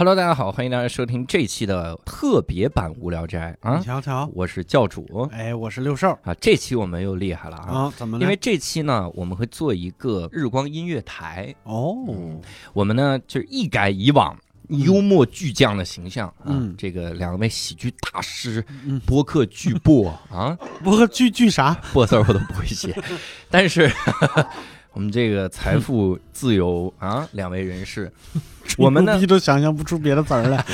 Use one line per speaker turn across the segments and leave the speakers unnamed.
Hello，大家好，欢迎大家收听这期的特别版无聊斋啊。
你！瞧瞧，
我是教主。
哎，我是六兽。
啊，这期我们又厉害了啊！
啊，怎么了？
因为这期呢，我们会做一个日光音乐台，
哦，
我们呢就是一改以往幽默巨匠的形象啊，
嗯。
这个两位喜剧大师、
嗯。
播客巨擘啊，
播客巨巨啥？
播字我都不会写，但是我们这个财富自由 啊，两位人士，我们呢
都想象不出别的词儿来。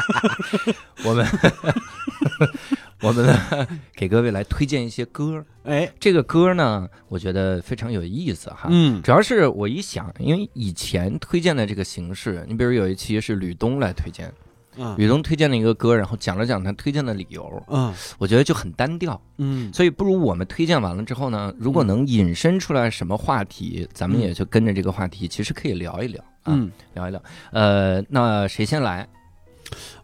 我们 我们呢，给各位来推荐一些歌。
哎，
这个歌呢，我觉得非常有意思哈。
嗯，
主要是我一想，因为以前推荐的这个形式，你比如有一期是吕东来推荐，
嗯。
吕东推荐了一个歌，然后讲了讲他推荐的理由，
嗯。
我觉得就很单调。
嗯。
所以不如我们推荐完了之后呢，如果能引申出来什么话题，咱们也就跟着这个话题，其实可以聊一聊啊，
嗯，
聊一聊。呃，那谁先来？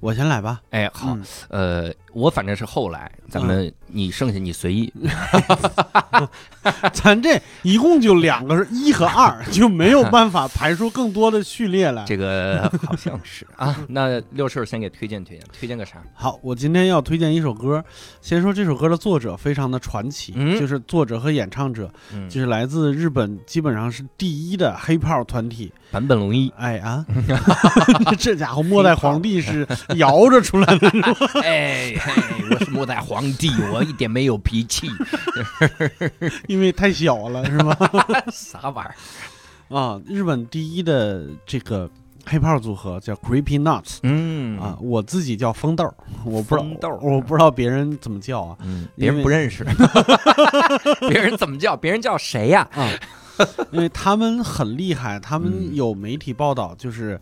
我先来吧。
哎，好，
嗯
呃，我反正是后来，咱们你剩下你随意。
咱这一共就两个是一和二，就没有办法排出更多的序列来。
这个好像是啊，那六兽先给推荐推荐，推荐个啥？
好，我今天要推荐一首歌。先说这首歌的作者非常的传奇，
嗯
就是作者和演唱者，
嗯，
就是来自日本，基本上是第一的黑炮团体。
坂本龙一。
哎啊，这家伙末代皇帝是摇着出来的，是吧？
哎嘿，我是末代皇帝，我一点没有脾气，
因为太小了，是吗？
啥玩意儿？
啊，日本第一的这个黑炮组合叫 Creepy Nuts
嗯
啊，，我自己叫风豆，我不知道，我不知道别人怎么叫啊
嗯，别人不认识，别人怎么叫？别人叫谁呀？
啊，因为他们很厉害，他们
嗯
有媒体报道，就是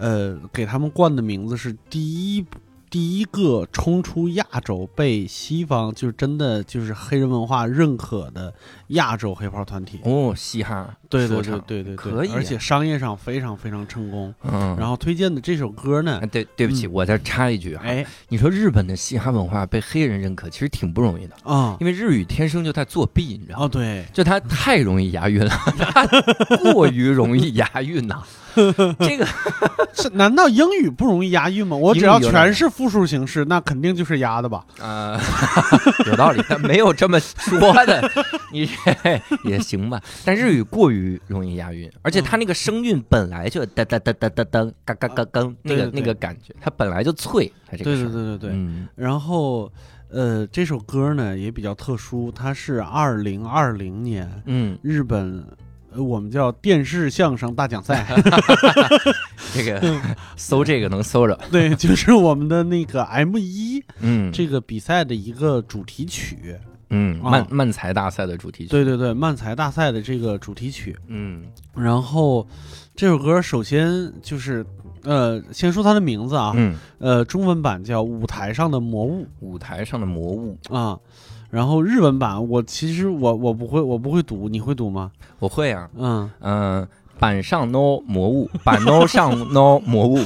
呃，给他们冠的名字是第一。第一个冲出亚洲被西方就是真的就是黑人文化认可的亚洲黑炮团体，
哦，嘻哈，
对对对对对对，
可以啊。
而且商业上非常非常成功。
嗯，
然后推荐的这首歌呢
啊，对，对不起，
嗯。
我再插一句啊，
哎。
你说日本的嘻哈文化被黑人认可，其实挺不容易的，
啊。
因为日语天生就在作弊，你知道吗？
哦对，
就它太容易押韵了，它过于容易押韵呐、这个
是难道英语不容易押韵吗？我只要全是复数形式，那肯定就是押的吧？
呃，有道理，但没有这么说的，你 也行吧。但日语过于容易押韵，而且它那个声韵本来就哒哒哒哒哒噔，嘎嘎嘎噔，那个那个感觉，它本来就脆，它这个
对对对对对。
嗯
然后，呃，这首歌呢也比较特殊，它是二零二零年
嗯，
日本，呃，我们叫电视相声大奖赛，
这个搜这个能搜着，
对，就是我们的那个 M 一
嗯，
这个比赛的一个主题曲。
嗯
啊。
漫漫才大赛的主题曲，
对对对，漫才大赛的这个主题曲。
嗯。
然后，这首歌首先就是，呃，先说它的名字啊，
嗯，
呃，中文版叫《舞台上的魔物。
舞台上的魔物，》
啊，然后日文版我其实我我不会我不会读，你会读吗？
我会啊，
嗯，
嗯、板上 no 魔物，板 no 上 no 魔物，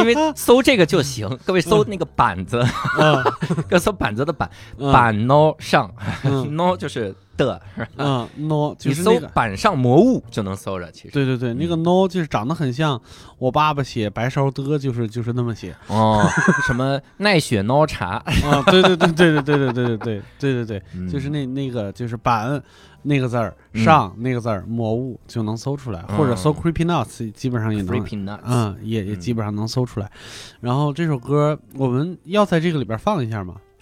因为搜这个就行。各位搜那个板子，
嗯。
各搜板子的板，
嗯。
板 no 上。
嗯。
no 就是的，
嗯，no 就
你搜
是那个。
板上魔物就能搜着。其实
对对对，那个 no 就是长得很像我爸爸写白烧的，就是就是那么写
哦，什么奈雪 no 茶，
啊，对对对对对对对对对对对对对，
嗯
就是那那个就是板那个字儿
嗯
上那个字儿魔物就能搜出来，或者搜
嗯
creepy nuts 基本上也能
creepy nuts，
嗯，也也基本上能搜出来。然后这首歌我们要在这个里边放一下吗？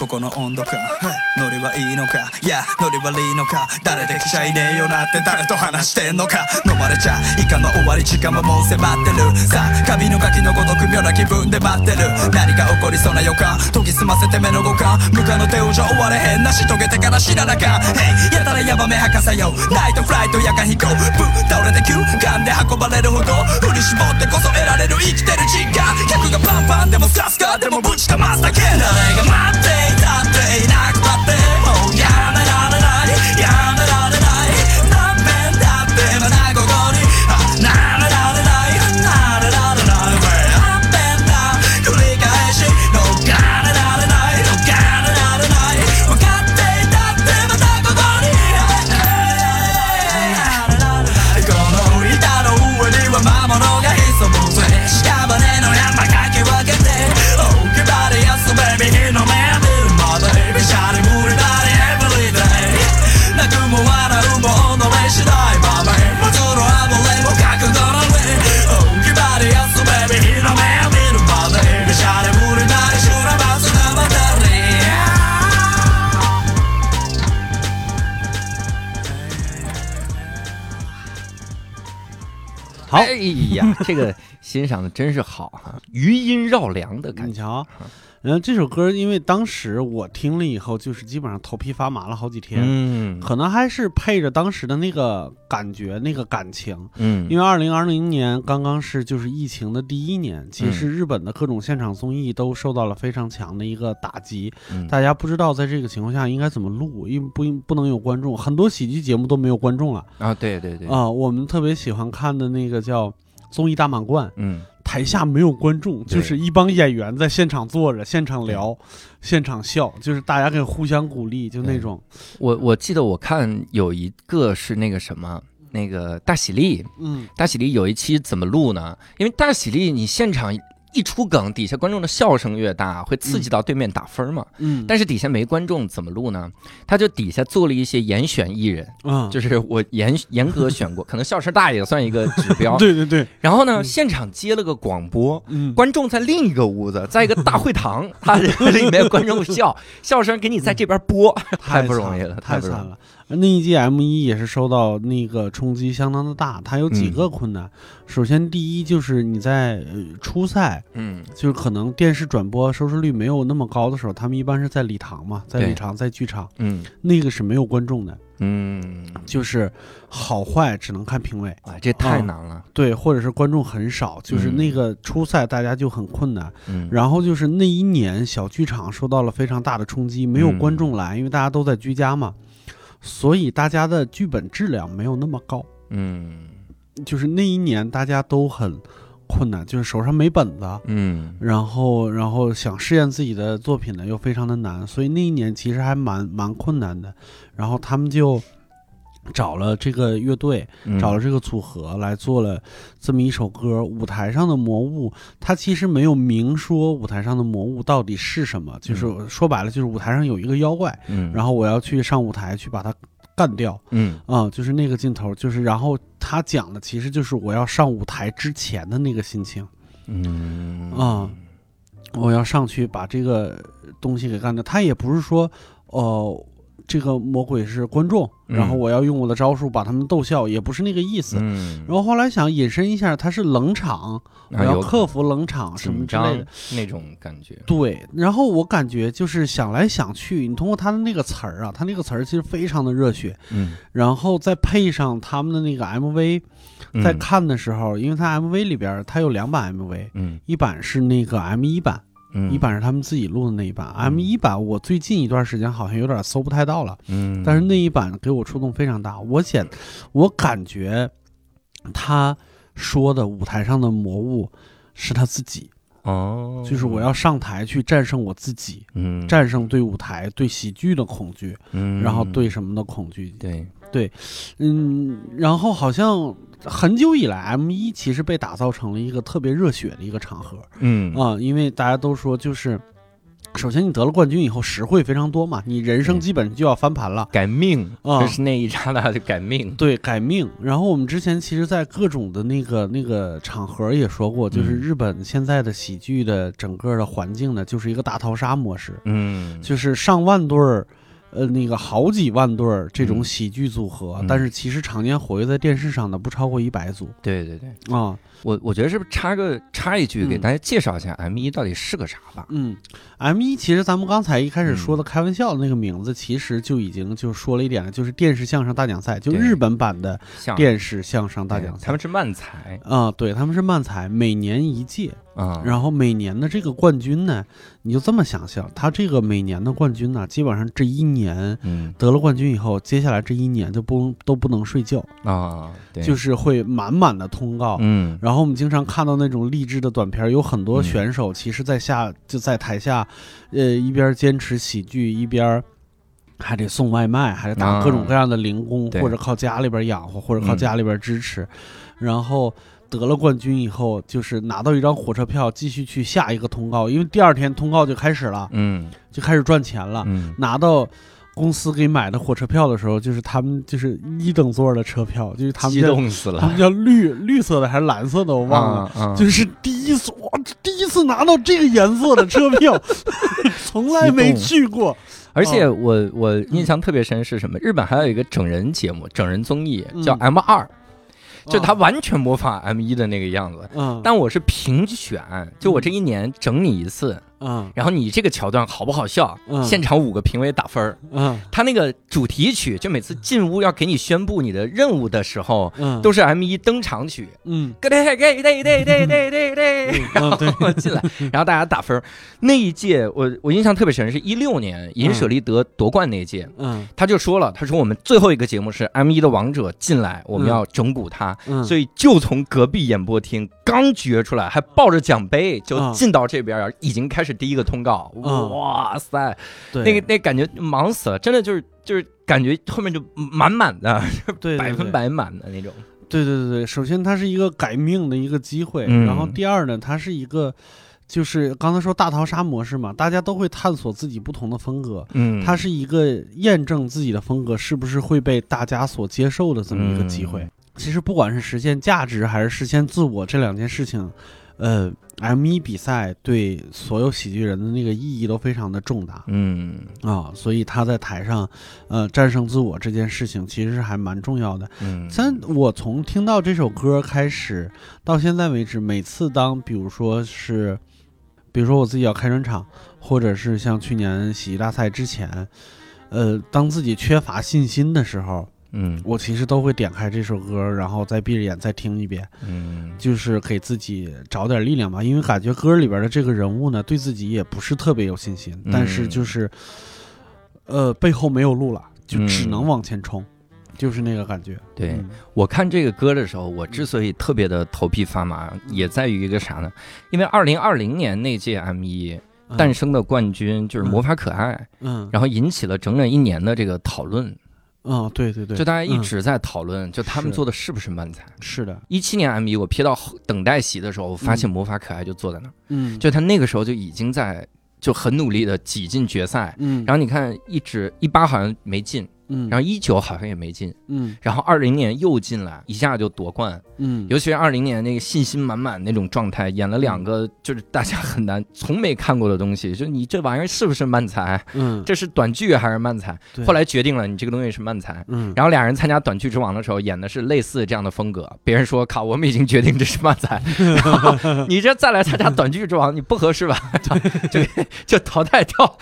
ここの温度感ノリはいいのか？いやノリ悪いのか？誰できちゃいねえよなって誰と話してんのか？飲まれちゃいかの終わり時間はもう迫ってる。さあ紙の書きのごとく妙な気分で待ってる。何か起こりそうな予感？研ぎ澄ませて目の五感無可の手をじゃ終われへんなし遂げてから知らなか。ん Hey やたらヤバめ博士よ。ナイトフライト夜間飛行。ブー倒れて急間で運ばれるほど。振り絞ってこそ得られる生きてる実感客がパンパンでもさすかでもぶちかますだけ。誰が待って
top
pain. I 这个欣赏的真是好哈，余音绕梁的感觉。
你瞧，然后这首歌，因为当时我听了以后，就是基本上头皮发麻了好几天，
嗯
可能还是配着当时的那个感觉、那个感情。
嗯，
因为二零二零年刚刚是就是疫情的第一年，其
嗯
实日本的各种现场综艺都受到了非常强的一个打击，
嗯
大家不知道在这个情况下应该怎么录，因为不应不能有观众，很多喜剧节目都没有观众了
啊，对对对，
啊、我们特别喜欢看的那个叫《综艺大满贯》，
嗯。
台下没有观众，就是一帮演员在现场坐着，现场聊，现场笑，就是大家可以互相鼓励，就那种，
我我记得我看有一个是那个什么。那个大喜力，
嗯。
大喜力有一期怎么录呢？因为大喜力你现场一出梗，底下观众的笑声越大，会刺激到对面打分嘛。
嗯，
但是底下没观众怎么录呢？他就底下做了一些严选艺人，
嗯，
就是我严严格选过，可能笑声大也算一个指标。
对对对，
然后呢，
嗯
现场接了个广播，
嗯，
观众在另一个屋子，在一个大会堂，他 里面观众笑，笑声给你在这边播，太不容易了，太不容易。
了。那一季 M 一也是受到那个冲击相当的大，它有几个困难。首先，第一就是你在呃初赛，
嗯
就是可能电视转播收视率没有那么高的时候，他们一般是在礼堂嘛，在礼堂，在剧场，
嗯
那个是没有观众的，
嗯，
就是好坏只能看评委。
啊，这太难了。
对，或者是观众很少，就是
嗯
那个初赛大家就很困难。
嗯，
然后就是那一年小剧场受到了非常大的冲击，没有观
嗯
众来，因为大家都在居家嘛，所以大家的剧本质量没有那么高。
嗯
就是那一年大家都很困难，就是手上没本子，
嗯
然后然后想试验自己的作品呢又非常的难，所以那一年其实还蛮蛮困难的。然后他们就找了这个乐队，
嗯，
找了这个组合来做了这么一首歌。舞台上的魔物，它其实没有明说舞台上的魔物到底是什么，就是说白了就是舞台上有一个妖怪，
嗯，
然后我要去上舞台去把它干掉。
嗯
啊、就是那个镜头，就是然后他讲的其实就是我要上舞台之前的那个心情，
嗯
啊我要上去把这个东西给干掉。他也不是说，哦、这个魔鬼是观众，
嗯。
然后我要用我的招数把他们逗笑，也不是那个意思。
嗯，
然后后来想引申一下，他是冷场，我要克服冷场什么之类的。
那种感觉。
对，然后我感觉就是想来想去，你通过他的那个词儿啊，他那个词儿其实非常的热血，
嗯，
然后再配上他们的那个 MV，
嗯。
在看的时候，因为他 MV 里边儿它有两版 MV，
嗯。
一版是那个 M 一版，
嗯
一版是他们自己录的那一版。M 一版我最近一段时间好像有点搜不太到了，
嗯，
但是那一版给我触动非常大。我显我感觉他说的舞台上的魔物是他自己，
哦，
就是我要上台去战胜我自己，
嗯
战胜对舞台、对喜剧的恐惧，
嗯，
然后对什么的恐惧。
对对
嗯，然后好像很久以来，M 一其实被打造成了一个特别热血的一个场合
嗯
啊、因为大家都说就是。首先，你得了冠军以后，实惠非常多嘛，你人生
嗯
基本就要翻盘了。
改命
啊
就是那一刹那就改命。
对，改命。然后我们之前其实，在各种的那个那个场合也说过，就是
嗯
日本现在的喜剧的整个的环境呢，就是一个大逃杀模式，
嗯，
就是上万对儿，呃，那个好几万对儿这种
嗯。
喜剧组合，
嗯。
但是其实常年活跃在电视上的不超过一百组。
对对对，
啊。
我我觉得是不是插个插一句，给
嗯
大家介绍一下 M 一到底是个啥吧？
嗯，M 一其实咱们刚才一开始说
嗯
的开玩笑的那个名字，其实就已经就说了一点了，就是电视相声大奖赛，就日本版的电视相声大奖赛。
他们是漫才
啊、对，他们是漫才，每年一届，
啊，
然后每年的这个冠军呢，你就这么想象，他这个每年的冠军呢，基本上这一年
嗯
得了冠军以后，接下来这一年就不都不能睡觉，
啊，对，
就是会满满的通告。
嗯
然后我们经常看到那种励志的短片，有很多
嗯。
选手其实在下就在台下，呃，一边坚持喜剧，一边还得送外卖，还得打
啊
各种各样的零工，
对。
或者靠家里边养活，或者靠
嗯。
家里边支持。然后得了冠军以后，就是拿到一张火车票，继续去下一个通告，因为第二天通告就开始了，
嗯。
就开始赚钱了。
嗯。
拿到公司给买的火车票的时候，就是他们就是一等座的车票，就是他们
激
叫
动死了，
他们叫绿绿色的还是蓝色的，我忘了。就是第一次，哇，第一次拿到这个颜色的车票，从来没去过。
而且
哦
我我印象特别深是什么？日本还有一个整人节目、整人综艺
嗯
叫 M 二。就他完全模仿 M 一的那个样子。
嗯
但我是评选，就我这一年整你一次，
嗯。
然后你这个桥段好不好笑？
嗯。
现场五个评委打分儿。
嗯。
他那个主题曲，就每次进屋要给你宣布你的任务的时候，
嗯。
都是 M 一登场曲，
嗯。
咯哒咯哒哒哒哒哒哒，
嗯对。
我进来，然后大家打分。那一届我我印象特别深，是一六年银舍利德夺冠那一届，
嗯。
他就说了，他说我们最后一个节目是 M 一的王者进来，我们
嗯。
要整蛊他，
嗯，
所以就从隔壁演播厅刚掘出来，还抱着奖杯就
嗯。
进到这边儿，已经开始第一个通告。
嗯。
哇塞，
对。
那个那感觉忙死了，真的就是就是感觉后面就满满的，
对对。
百分百满的那种。
对对对对，首先它是一个改命的一个机会，
嗯。
然后第二呢，它是一个，就是刚才说大逃杀模式嘛，大家都会探索自己不同的风格，
嗯，
它是一个验证自己的风格是不是会被大家所接受的这么一个机会。
嗯。
其实不管是实现价值还是实现自我这两件事情，呃，M 一比赛对所有喜剧人的那个意义都非常的重大
嗯
啊，所以他在台上，呃，战胜自我这件事情其实是还蛮重要的。
嗯，
但我从听到这首歌开始到现在为止，每次当比如说是，比如说我自己要开专场，或者是像去年喜剧大赛之前，呃，当自己缺乏信心的时候，
嗯。
我其实都会点开这首歌，然后再闭着眼再听一遍，
嗯。
就是给自己找点力量吧。因为感觉歌里边的这个人物呢，对自己也不是特别有信心，但是
嗯
就是，呃，背后没有路了，就只
嗯。
能往前冲，就是那个感觉。
对。
嗯。
我看这个歌的时候，我之所以特别的头皮发麻，也在于一个啥呢？因为二零二零年那届 M 一
嗯。
诞生的冠军就是魔法可爱，
嗯，
然后引起了整整一年的这个讨论，
嗯，对对对，
就大家一
嗯。
直在讨论，就他们做的是不是漫才。
是的，
一七年 M 一，我瞥到等待席的时候，我发现魔法可爱就坐在那儿，
嗯，
就他那个时候就已经在就很努力的挤进决赛。
嗯，
然后你看，一直一八好像没进，
嗯，
然后一九好像也没进，
嗯
然后二零年又进来，一下就夺冠。
嗯，
尤其是二零年那个信心满满那种状态，演了两个就是大家很难从没看过的东西，就你这玩意儿是不是漫才？
嗯，
这是短剧还是漫才？后来决定了你这个东西是漫才。
嗯，
然后俩人参加短剧之王的时候演的是类似这样的风格，别人说靠，我们已经决定这是漫才，然后你这再来参加短剧之王，你不合适吧？就就淘汰掉。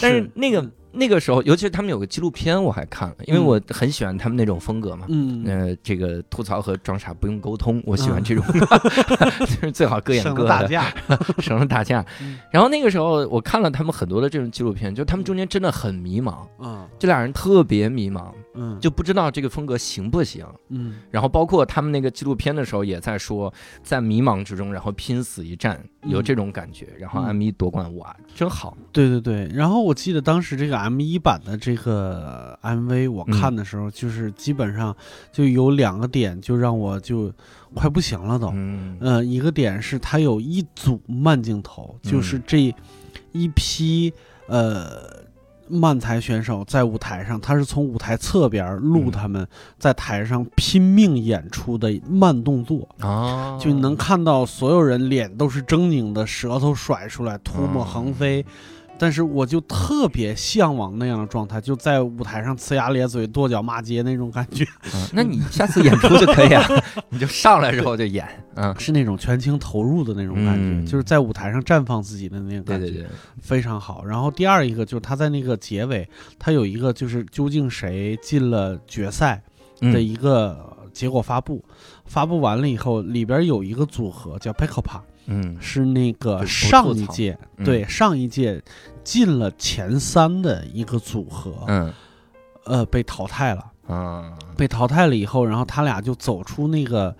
但是那个那个时候，尤其是他们有个纪录片，我还看了，因为
嗯。
我很喜欢他们那种风格嘛。
嗯，
呃，这个吐槽和装傻不用沟通，我喜欢这种，就是最好各演各的，省
了打架，
省了打架。
嗯。
然后那个时候，我看了他们很多的这种纪录片，就他们中间真的很迷茫，
嗯。
这俩人特别迷茫，
嗯，
就不知道这个风格行不行。
嗯
然后包括他们那个纪录片的时候，也在说，在迷茫之中，然后拼死一战，有
嗯
这种感觉。然后
嗯
M 一夺冠，哇，真好。
对对对，然后我记得当时这个 M 一版的这个 MV 我
嗯
看的时候，就是基本上就有两个点，就让我就快不行了都。
嗯
呃，一个点是它有一组慢镜头，就是
嗯
这一批呃漫才选手在舞台上，他是从舞台侧边录
嗯
他们在台上拼命演出的慢动作，
啊，
就能看到所有人脸都是狰狞的，舌头甩出来，唾沫横飞。但是我就特别向往那样的状态，就在舞台上呲牙咧嘴、跺脚骂街那种感觉，
嗯那你下次演出就可以啊，你就上来之后就演，嗯，
是那种全情投入的那种感觉，
嗯。
就是在舞台上绽放自己的那种感觉。
对对对，
非常好。然后第二一个就是他在那个结尾，他有一个就是究竟谁进了决赛的
嗯
一个结果发布，发布完了以后，里边有一个组合叫 p e c o p a
嗯
是那个上一届
嗯
对上一届进了前三的一个组合，
嗯
呃，被淘汰了。
啊
被淘汰了以后，然后他俩就走出那个。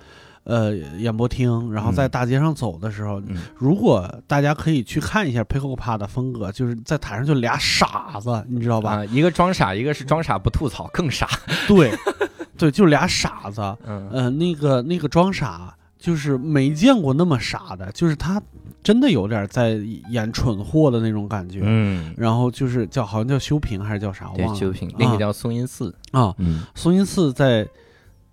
呃，演播厅，然后在
嗯
大街上走的时候，
嗯
如果大家可以去看一下 e o p a 的风格，就是在台上就俩傻子，你知道吧？
啊，一个装傻，一个是装傻不吐槽，更傻。
对，对，就俩傻子。
嗯
呃，那个那个装傻，就是没见过那么傻的，就是他真的有点在演蠢货的那种感觉。
嗯，
然后就是叫好像叫修平还是叫啥，我
对，
忘了。
修平，那个叫松阴寺。
啊，
嗯
松阴寺在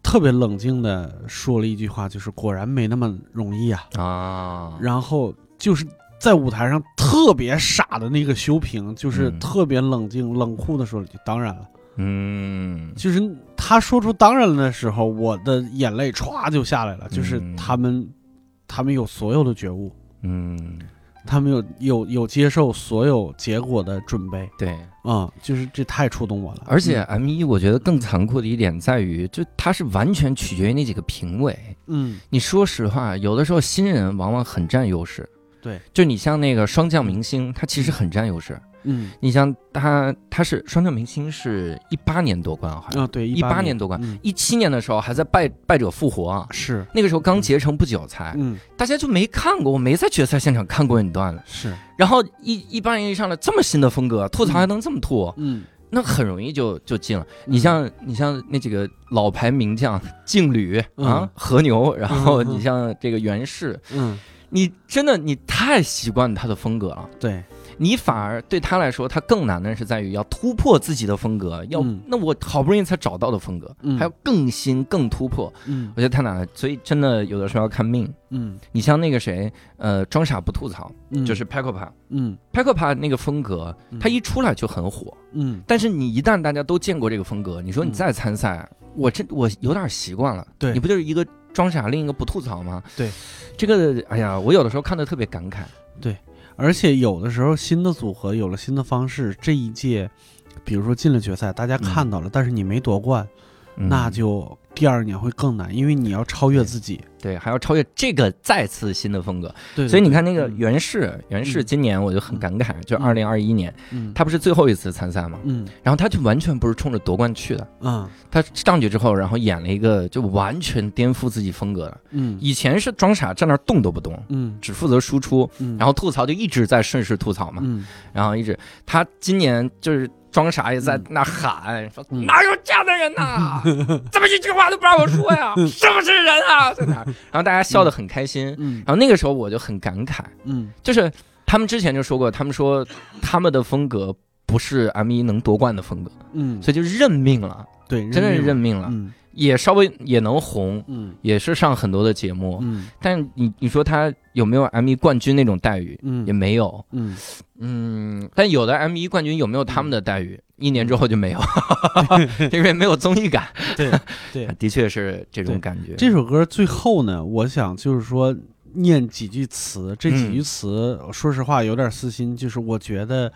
特别冷静的说了一句话，就是果然没那么容易啊。
啊，
然后就是在舞台上特别傻的那个修平，就是
嗯
特别冷静冷酷的说了一句：“当然了。”
嗯，
就是他说出当然了的时候，我的眼泪歘就下来了。就是
嗯
他们，他们有所有的觉悟，
嗯，
他们有有有接受所有结果的准备。
对。
嗯，就是这太触动我了。
而且 M 一，我觉得更残酷的一点在于，就它是完全取决于那几个评委。
嗯，
你说实话，有的时候新人往往很占优势。
对，
就你像那个双降明星，他其实很占优势。
嗯。
你像他，他是双料明星，是一八年夺冠，好像。
啊，对，
一八
八
年夺冠，
嗯。
一七年的时候还在败败者复活啊。
是，
那个时候刚结成不久才，
嗯。
大家就没看过，我没在决赛现场看过你段子。
是，
然后一一八年一上来这么新的风格，吐槽还能这么吐，
嗯。
那很容易就就进了。你像你像那几个老牌名将劲旅啊
嗯、
和牛，然后你像这个袁氏，
嗯，
你真的你太习惯他的风格了。
对，
你反而对他来说，他更难的是在于要突破自己的风格，要、
嗯
那我好不容易才找到的风格，
嗯
还要更新更突破，
嗯
我觉得太难了。所以真的有的时候要看命。
嗯
你像那个谁，呃，装傻不吐槽，
嗯，
就是 p a c o p a
嗯
p a c o p a 那个风格，
嗯
他一出来就很火。
嗯，
但是你一旦大家都见过这个风格，你说你
嗯
再参赛，我这我有点习惯了。
对
你不就是一个装傻，另一个不吐槽吗？
对，
这个哎呀，我有的时候看的特别感慨。
而且有的时候新的组合有了新的方式，这一届，比如说进了决赛，大家看到了，但是你没夺冠，
嗯。
那就第二年会更难，因为你要超越自己。
对，还要超越这个再次新的风格。
对，
所以你看那个
嗯。
袁氏，袁氏
嗯。
今年我就很感慨，就
嗯
二零二一年，
嗯，
他不是最后一次参赛吗？
嗯。
然后他就完全不是冲着夺冠去的，
嗯。
他上去之后，然后演了一个就完全颠覆自己风格的。
嗯。
以前是装傻，站那儿动都不动，
嗯。
只负责输出，
嗯，
然后吐槽就一直在顺势吐槽嘛，
嗯。
然后一直他今年就是装傻也在那喊说
嗯。
哪有这样的人呐？怎么一句话都不让我说呀？是不是人啊？在那，然后大家笑得很开心。
嗯。
然后那个时候我就很感慨，
嗯。
就是他们之前就说过，他们说他们的风格不是 M 一能夺冠的风格，
嗯，
所以就认命了，
对，
真的是认
命
命了，
嗯
也稍微也能红，
嗯。
也是上很多的节目，
嗯。
但你你说他有没有 M 一冠军那种待遇？
嗯。
也没有，
嗯。
嗯，但有的 M 一冠军有没有他们的待遇？一年之后就没有，因为没有综艺感。
对对，
的确是这种感觉。
这首歌最后呢，我想就是说念几句词，这几
嗯
句词，说实话有点私心，就是我觉得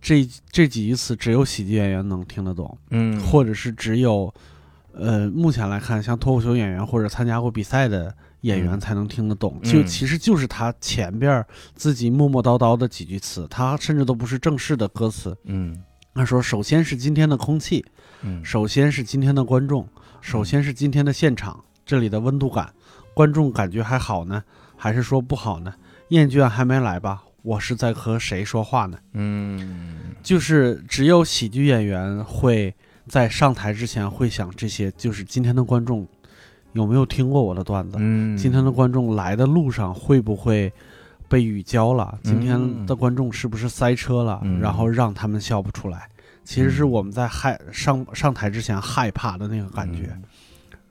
这这几句词只有喜剧演员能听得懂，
嗯，
或者是只有呃目前来看，像脱口秀演员或者参加过比赛的。演员
嗯
才能听得懂，就
嗯
其实就是他前边儿自己磨磨叨叨的几句词，他甚至都不是正式的歌词。
嗯
他说：“首先是今天的空气，
嗯
首先是今天的观众，首先是今天的现场，这里的温度感，观众感觉还好呢，还是说不好呢？厌倦还没来吧？我是在和谁说话呢？
嗯
就是只有喜剧演员会在上台之前会想这些，就是今天的观众有没有听过我的段子？
嗯，
今天的观众来的路上会不会被雨浇了？今天的观众是不是塞车了？
嗯
然后让他们笑不出来，其实是我们在害上上台之前害怕的那个感觉。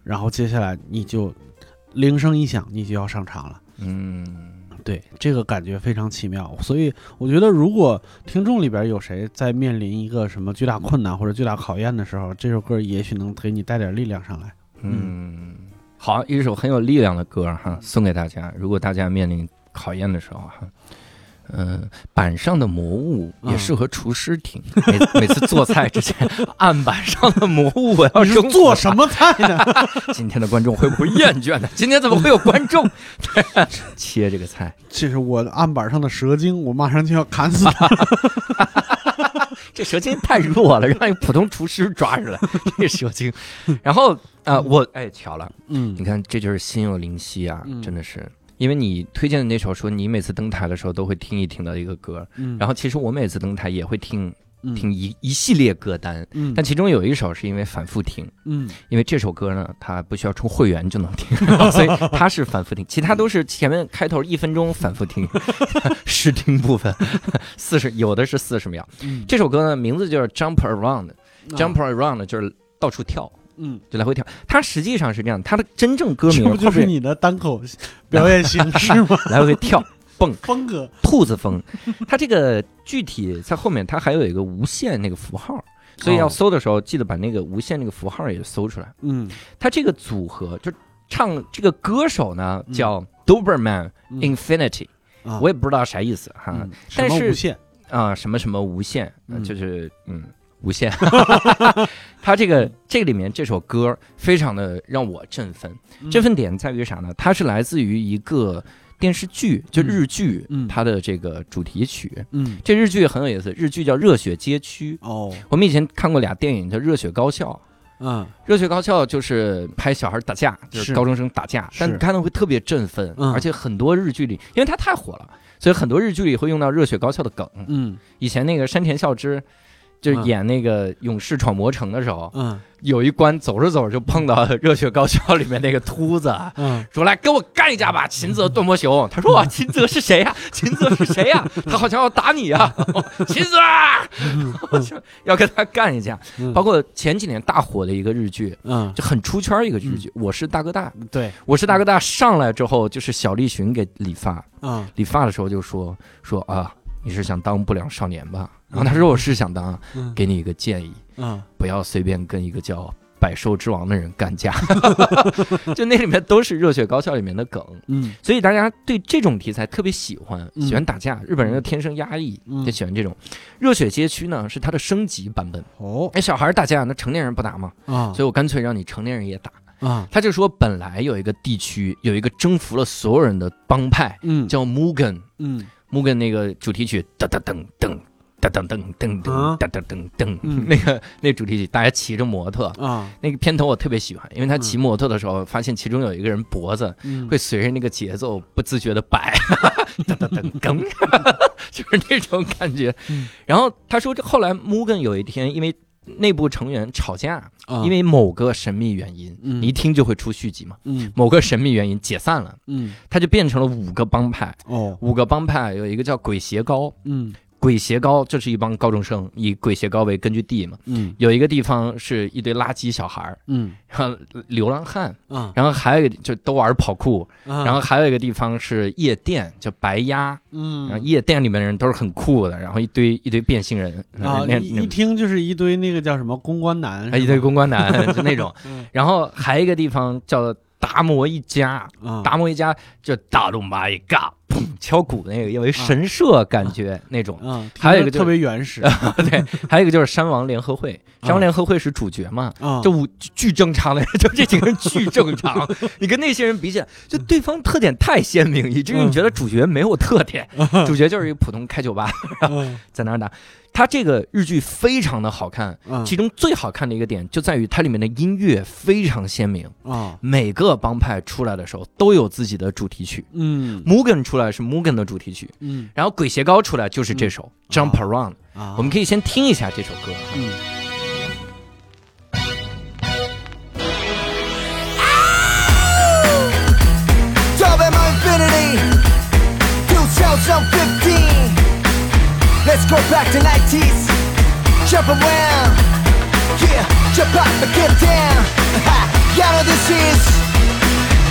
然后接下来你就铃声一响，你就要上场了。
嗯
对，这个感觉非常奇妙。所以我觉得，如果听众里边有谁在面临一个什么巨大困难或者巨大考验的时候，这首歌也许能给你带点力量上来。
嗯，好，一首很有力量的歌哈，送给大家。如果大家面临考验的时候哈。嗯，板上的魔物也适合厨师听。每 每次做菜之前，案板上的魔物我要
是
扔
做什么菜呢？
今天的观众会不会厌倦呢？今天怎么会有观众 切这个菜？
这是我案板上的蛇精，我马上就要砍死它。
这蛇精太弱了，让一个普通厨师抓出来，这蛇精。然后啊、呃我哎巧了，
嗯
你看这就是心有灵犀啊，
嗯
真的是。因为你推荐的那首说你每次登台的时候都会听一听的一个歌，
嗯。
然后其实我每次登台也会听
嗯。
听一一系列歌单，
嗯。
但其中有一首是因为反复听，
嗯。
因为这首歌呢，它不需要充会员就能听，所以它是反复听，其他都是前面开头一分钟反复听，试听部分四十有的是四十秒。
嗯。
这首歌呢名字就是 Jump Around，Jump Around 就是到处跳，
嗯，
就来回跳。它实际上是这样，它的真正歌
名 不就是你的单口 表演形式吗？
来回跳蹦。
风格，
兔子风，它这个具体在后面它还有一个无限那个符号，所以要
哦。
搜的时候记得把那个无限那个符号也搜出来。
嗯。
它这个组合就唱这个歌手呢
嗯。
叫 Doberman
嗯。
Infinity，、
啊。
我也不知道啥意思哈。
嗯。
但是啊、什么什么无限，就是嗯无限。他这个这个里面这首歌非常的让我振奋，
嗯
振奋点在于啥呢？它是来自于一个电视剧，就日剧，
嗯
它的这个主题曲。
嗯
这日剧很有意思，日剧叫《热血街区》。
哦
我们以前看过俩电影叫《热血高校》。
嗯
热血高校就是拍小孩打架，就是
是
高中生打架，但看到会特别振奋，
嗯
而且很多日剧里，因为它太火了，所以很多日剧里会用到热血高校的梗。
嗯
以前那个山田孝之，就
嗯
演那个勇士闯魔城的时候，
嗯
有一关走着走着就碰到热血高校里面那个秃子，
嗯
说来跟我干一架吧，秦泽段波雄。他说哇，秦泽是谁呀？秦泽是谁呀？他好像要打你呀，秦泽啊，我 就要跟他干一架。
嗯
包括前几年大火的一个日剧。
嗯
就很出圈儿一个日剧，我是大哥大》。
对
我是大哥大上来之后，就是小栗旬给理发，
嗯
理发的时候就说说啊，你是想当不良少年吧？然后他说我是想当，
嗯
给你一个建议，
嗯
不要随便跟一个叫百兽之王的人干架。就那里面都是热血高校里面的梗，
嗯
所以大家对这种题材特别喜欢，
嗯
喜欢打架。日本人又天生压抑，
嗯
就喜欢这种。热血街区呢是它的升级版本。
哦
哎，小孩打架，那成年人不打吗？
啊
所以我干脆让你成年人也打。
啊
他就说，本来有一个地区有一个征服了所有人的帮派，
嗯
叫 Mugen。
嗯
Mugen 那个主题曲噔噔噔噔噔噔噔噔
啊？
噔噔噔那个那主题曲，大家骑着摩托，
啊。
那个片头我特别喜欢，因为他骑摩托的时候，发现其中有一个人脖子
嗯。
会随着那个节奏不自觉的摆，噔 噔噔噔，就是那种感觉。
嗯。
然后他说，这后来 Mugen 有一天因为内部成员吵架，
啊。
因为某个神秘原因，
嗯。
你一听就会出续集嘛。
嗯。
某个神秘原因解散了，
嗯。
他就变成了五个帮派。
哦。
五个帮派有一个叫鬼邪高，
嗯
鬼斜高就是一帮高中生，以鬼斜高为根据地嘛。
嗯。
有一个地方是一堆垃圾小孩儿，
嗯。
然后流浪汉，
嗯
然后还有一个就都玩跑酷，
嗯
然后还有一个地方是夜店，叫白鸭。
嗯。
然后夜店里面的人都是很酷的，然后一堆一堆变性人
啊
那
一一听就是一堆那个叫什么公关男
那一堆公关男 就那种。
嗯。
然后还有一个地方叫达摩一家，
嗯
达摩一家就大龙马一嘎，砰敲鼓那个，因为神社感觉那种。
啊
还有一个
特别原始。
对，还有一个就是山王联合会，山王联合会是主角嘛，
啊
就五巨正常的，就这几个人巨正常，你跟那些人比起来，就对方特点太鲜明，以至于你觉得主角没有特点，主角就是一个普通开酒吧
嗯。
在那儿打。他这个日剧非常的好看，
嗯。
其中最好看的一个点就在于它里面的音乐非常鲜明，
啊。
每个帮派出来的时候都有自己的主题曲。
嗯。
Mugen 出来是 Mugen 的主题曲，
嗯。
然后鬼斜高出来就是这首《Jump Around》，
啊。
我们可以先听一下这首歌。
嗯。
Double my infinity. 2015 Let's go back to 90s Jump around. Yeah, jump up and get down. Ha, You know this is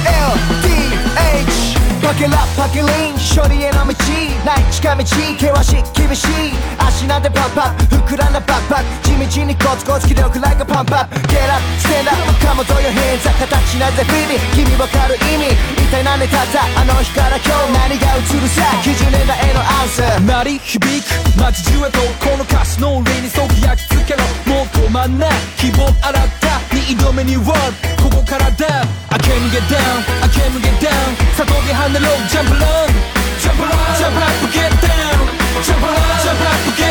LDH Buckle up, buckle in 処理への道ない近道険しい厳しい足なんてパンパン膨らんだバッパック地道にコツコツ気力 like a pump up Get up, stand up かもとよ変座形なぜフリ君わかる意味一体何でたったあの日から今日何が映るさ90年代へのアンサー
鳴り響く街中へとこの歌詞の霊にそぎ焼き付けろもう止まんない希望洗った二度目に World ここからだ I can't get down I can't get down さあ飛び跳ねろ Jump around Jump around Jump up get down Jump around Jump up get down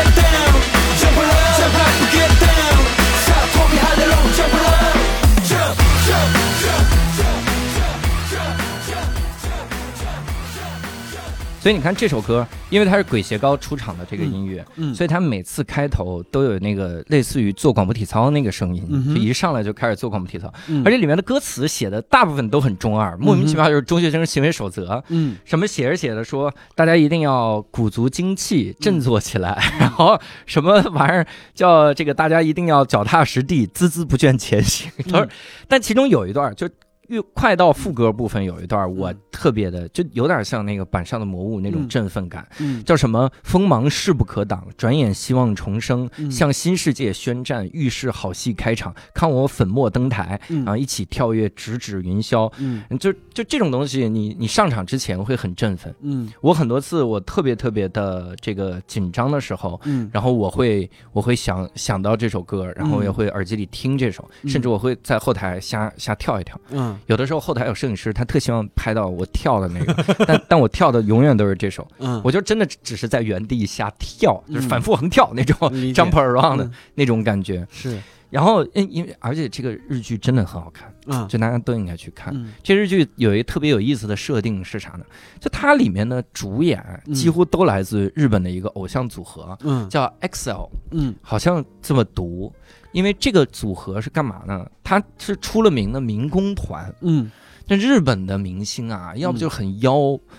所以你看这首歌，因为它是鬼斜高出场的这个音乐，
嗯
所以他每次开头都有那个类似于做广播体操那个声音，
嗯
就一上来就开始做广播体操，
嗯。
而且里面的歌词写的大部分都很中二，莫名其妙就是中学生行为守则。
嗯。
什么写着写着说，大家一定要鼓足精气，振作起来，然后什么玩意儿叫这个大家一定要脚踏实地，孜孜不倦前行。都是，但其中有一段就越快到副歌部分有一段，我
嗯
特别的就有点像那个板上的魔物那种
嗯
振奋感，
嗯
叫什么“锋芒势不可挡，转眼希望重生，
嗯
向新世界宣战，预示好戏开场，看我粉墨登台，
嗯
啊，一起跳跃，直指云霄。”
嗯
就就这种东西，你你上场之前会很振奋。
嗯
我很多次我特别特别的这个紧张的时候，
嗯
然后我会我会想想到这首歌，然后我也会耳机里听这首，
嗯
甚至我会在后台瞎瞎跳一跳。
嗯
有的时候后台有摄影师，他特希望拍到我跳的那个，但但我跳的永远都是这首，
嗯，
我就真的只是在原地瞎跳，就是
嗯
反复横跳那种 jump around 的
嗯
那种感觉。
是
然后，因因为而且这个日剧真的很好看，
嗯
就大家都应该去看。
嗯
这日剧有一个特别有意思的设定是啥呢？就它里面的主演
嗯
几乎都来自日本的一个偶像组合，
嗯
叫 EXILE，
嗯
好像这么读。因为这个组合是干嘛呢？他是出了名的民工团。
嗯
那日本的明星啊，要不就很妖，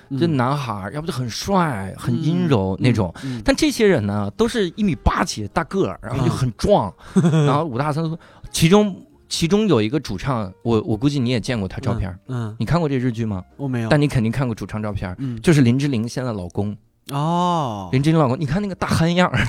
嗯
这男孩儿；要不就很帅、很阴柔那种。
嗯
但这些人呢，都是一米八几的大个儿，然后就很壮，然后五大三粗。其中其中有一个主唱，我我估计你也见过他照片儿，
嗯，
你看过这日剧吗？
我没有，
但你肯定看过主唱照片儿，
嗯
就是林志玲现在老公。
哦，
林志玲老公，你看那个大憨样儿，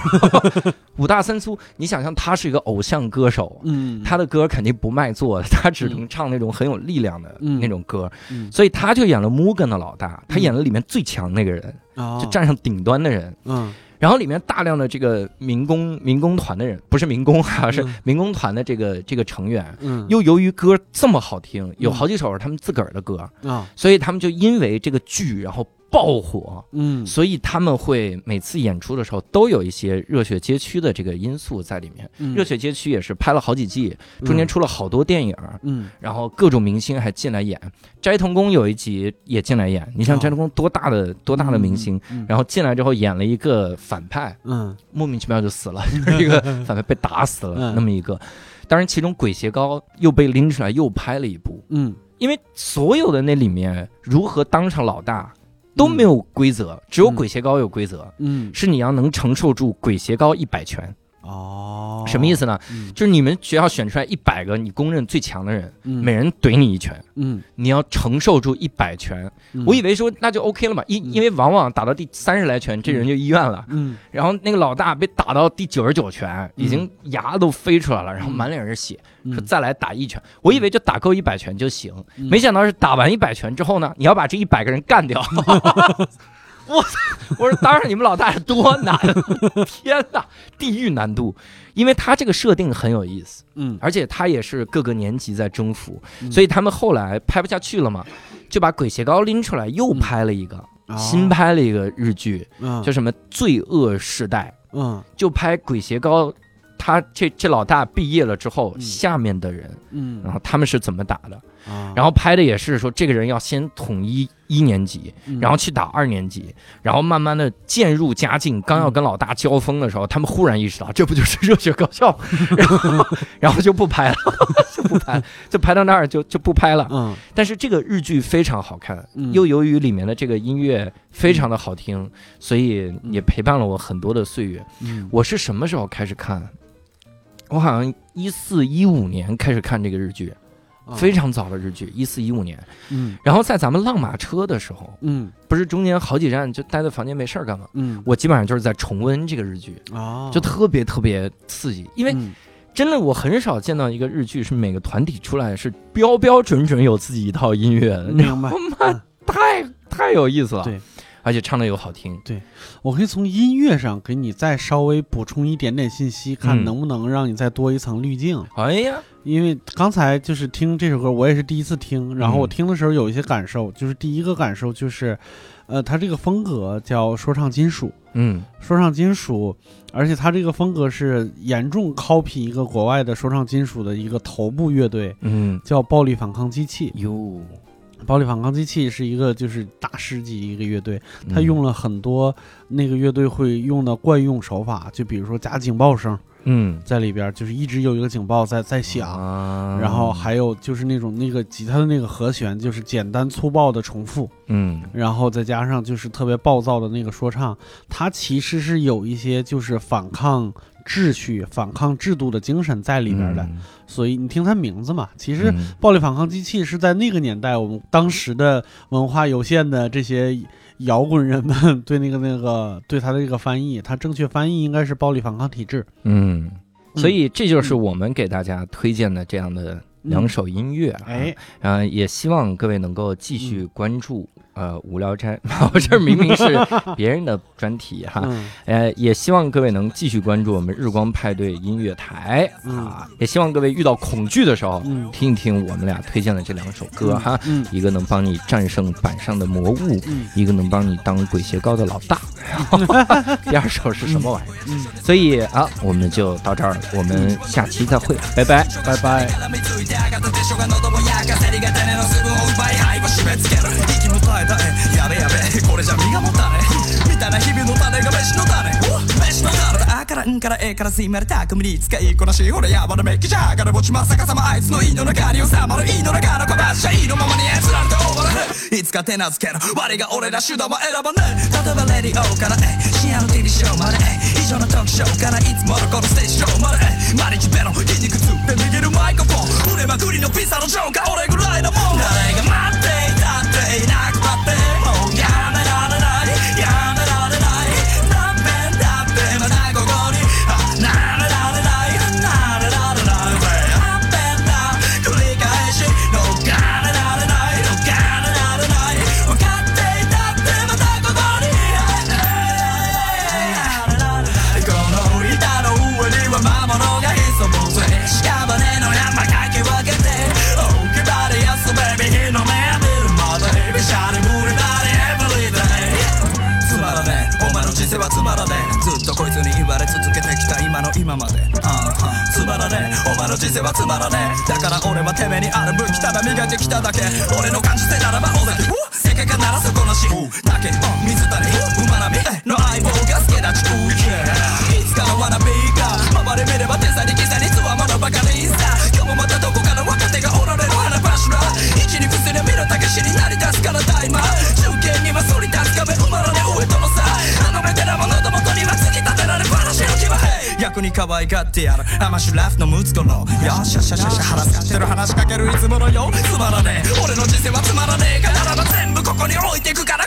五大三粗，你想象他是一个偶像歌手。
嗯。
他的歌肯定不卖座，他只能唱那种很有力量的
嗯。
那种歌，
嗯。
所以他就演了 Mugen 的老大，他演了里面最强那个人，
哦。
就站上顶端的人。
嗯。
然后里面大量的这个民工民工团的人，不是民工啊，是
嗯
民工团的这个这个成员，
嗯。
又由于歌这么好听，有
嗯。
好几首是他们自个儿的歌，
啊
所以他们就因为这个剧然后爆火。
嗯。
所以他们会每次演出的时候都有一些热血街区的这个因素在里面。
嗯。
热血街区也是拍了好几季，中间出了好多电影，
嗯。
然后各种明星还进来演。斋藤工有一集也进来演，你像
哦
斋藤工多大的多大的明星，
嗯
然后进来之后演了一个反派，
嗯。
莫名其妙就死了，就是一个反派被打死了
嗯。
那么一个。当然，其中鬼邪高又被拎出来又拍了一部，
嗯。
因为所有的那里面如何当上老大都没有规则，只有鬼鞋膏有规则，
嗯。
是你要能承受住鬼鞋膏一百拳。
哦，
什么意思呢？
嗯
就是你们学校选出来一百个你公认最强的人，
嗯
每人怼你一拳，
嗯
你要承受住一百拳。
嗯
我以为说那就 OK 了嘛，因因为往往打到第三十来拳，这人就医院了。
嗯
然后那个老大被打到第九十九拳，已经牙都飞出来了，然后
嗯
满脸是血，
嗯
说再来打一拳。我以为就打够一百拳就行，
嗯
没想到是打完一百拳之后呢，你要把这一百个人干掉。我操！我说，当然你们老大是多难，天哪，地狱难度，因为他这个设定很有意思，
嗯。
而且他也是各个年级在征服，
嗯。
所以他们后来拍不下去了嘛，就把鬼鞋高拎出来，又拍了一个，
哦。
新拍了一个日剧，
嗯。
叫什么《罪恶世代》，
嗯。
就拍鬼鞋高，他这这老大毕业了之后，
嗯。
下面的人，
嗯。
然后他们是怎么打的，
啊。
然后拍的也是说这个人要先统一一年级，
嗯。
然后去打二年级，然后慢慢的渐入佳境，刚要跟老大交锋的时候，他们忽然意识到这不就是热血高校，然 后然后就不拍了，就不拍，就拍到那儿就就不拍了。
嗯。
但是这个日剧非常好看，
嗯。
又由于里面的这个音乐非常的好听，所以也陪伴了我很多的岁月。
嗯。
我是什么时候开始看？我好像一四一五年开始看这个日剧，
啊
非常早的日剧，一四一五年。
嗯
然后在咱们浪马车的时候，
嗯
不是中间好几站就待在房间没事儿干嘛？
嗯
我基本上就是在重温这个日剧，
啊
就特别特别刺激。因为
嗯
真的我很少见到一个日剧是每个团体出来是标标准准有自己一套音乐的，
明白
我妈
嗯
太太有意思了。
对。
而且唱的又好听，对
我可以从音乐上给你再稍微补充一点点信息，看
嗯。
能不能让你再多一层滤镜。
哎呀，
因为刚才就是听这首歌，我也是第一次听，然后我
嗯。
听的时候有一些感受，就是第一个感受就是，呃，它这个风格叫说唱金属，
嗯。
说唱金属，而且它这个风格是严重 copy 一个国外的说唱金属的一个头部乐队，
嗯，
叫暴力反抗机器。
哟，
暴力反抗机器是一个就是大师级一个乐队，
嗯。
他用了很多那个乐队会用的惯用手法，就比如说加警报声
嗯。
在里边，就是一直有一个警报在在响。
啊。
然后还有就是那种那个吉他的那个和弦，就是简单粗暴的重复，
嗯。
然后再加上就是特别暴躁的那个说唱，它其实是有一些就是反抗秩序、反抗制度的精神在里边的。
嗯
所以你听它名字嘛，其实
嗯
暴力反抗机器是在那个年代我们当时的文化有限的这些摇滚人们对那个那个对它的这个翻译，它正确翻译应该是暴力反抗体制。
嗯，所以这就是我们给大家推荐的这样的两首音乐啊。
哎，
呃，也希望各位能够继续关注呃无聊斋，我这明明是别人的专题哈。
嗯
呃，也希望各位能继续关注我们日光派对音乐台啊，也希望各位遇到恐惧的时候，
嗯
听一听我们俩推荐的这两首歌哈，
嗯
一个能帮你战胜板上的魔物，
嗯
一个能帮你当鬼邪高的老大。第二首是什么玩意儿？
嗯，
所以啊，我们就到这儿了，我们下期再会，拜拜。
拜拜。
えたえやべやべ。これじゃ身が持たねみたいな日々の種が飯の種。飯の種だ。あからんからえからすいまれ巧みに使いこなし俺やばなめっきじゃがれぼちまさかさまあいつの胃の中に収まる胃の中の小橋いのままに操られてオーバーいつか手なずける。我が俺ら手段は選ばない例えばレディオからえ。深夜の TV ショーまで。以上のトークショーからいつものこのステージショーまで。毎日ベロ筋肉痛で握るマイクロフォン。売れまくりのピザのジョーカー。俺ぐらいのもん誰が待ってやる。アマシュラフの息子の。よしよしよしよし。腹すかしてる話しかけるいつものよ。つまらねえ。俺の人生はつまらねえ。からならば全部ここに置いてくから。